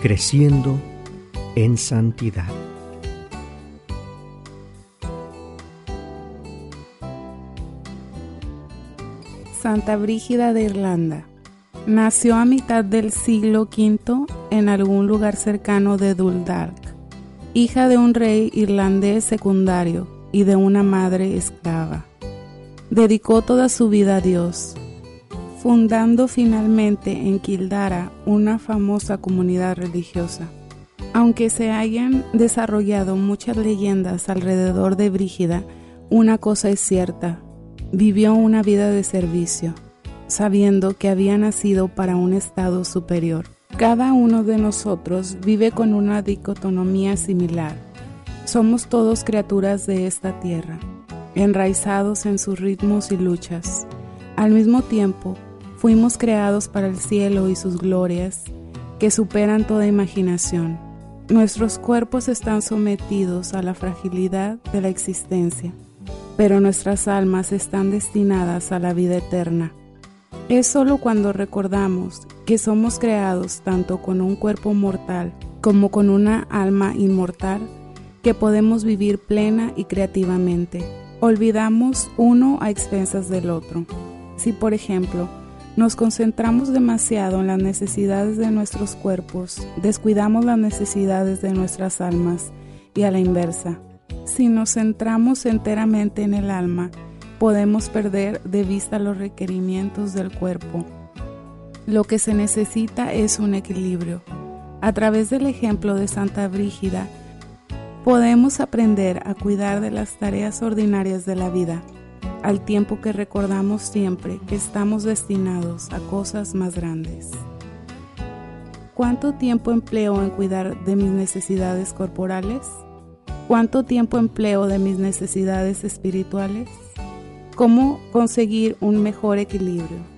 Creciendo en santidad. Santa Brígida de Irlanda. Nació a mitad del siglo V en algún lugar cercano de Dundalk, hija de un rey irlandés secundario y de una madre esclava. Dedicó toda su vida a Dios, fundando finalmente en Kildara una famosa comunidad religiosa. Aunque se hayan desarrollado muchas leyendas alrededor de Brígida, una cosa es cierta, vivió una vida de servicio, sabiendo que había nacido para un estado superior. Cada uno de nosotros vive con una dicotomía similar. Somos todos criaturas de esta tierra, enraizados en sus ritmos y luchas. Al mismo tiempo, fuimos creados para el cielo y sus glorias, que superan toda imaginación. Nuestros cuerpos están sometidos a la fragilidad de la existencia pero nuestras almas están destinadas a la vida eterna. Es solo cuando recordamos que somos creados tanto con un cuerpo mortal como con una alma inmortal que podemos vivir plena y creativamente. Olvidamos uno a expensas del otro. Si, por ejemplo, nos concentramos demasiado en las necesidades de nuestros cuerpos, descuidamos las necesidades de nuestras almas y a la inversa. Si nos centramos enteramente en el alma, podemos perder de vista los requerimientos del cuerpo. Lo que se necesita es un equilibrio. A través del ejemplo de Santa Brígida, podemos aprender a cuidar de las tareas ordinarias de la vida, al tiempo que recordamos siempre que estamos destinados a cosas más grandes. ¿Cuánto tiempo empleo en cuidar de mis necesidades corporales? ¿Cuánto tiempo empleo de mis necesidades espirituales? ¿Cómo conseguir un mejor equilibrio?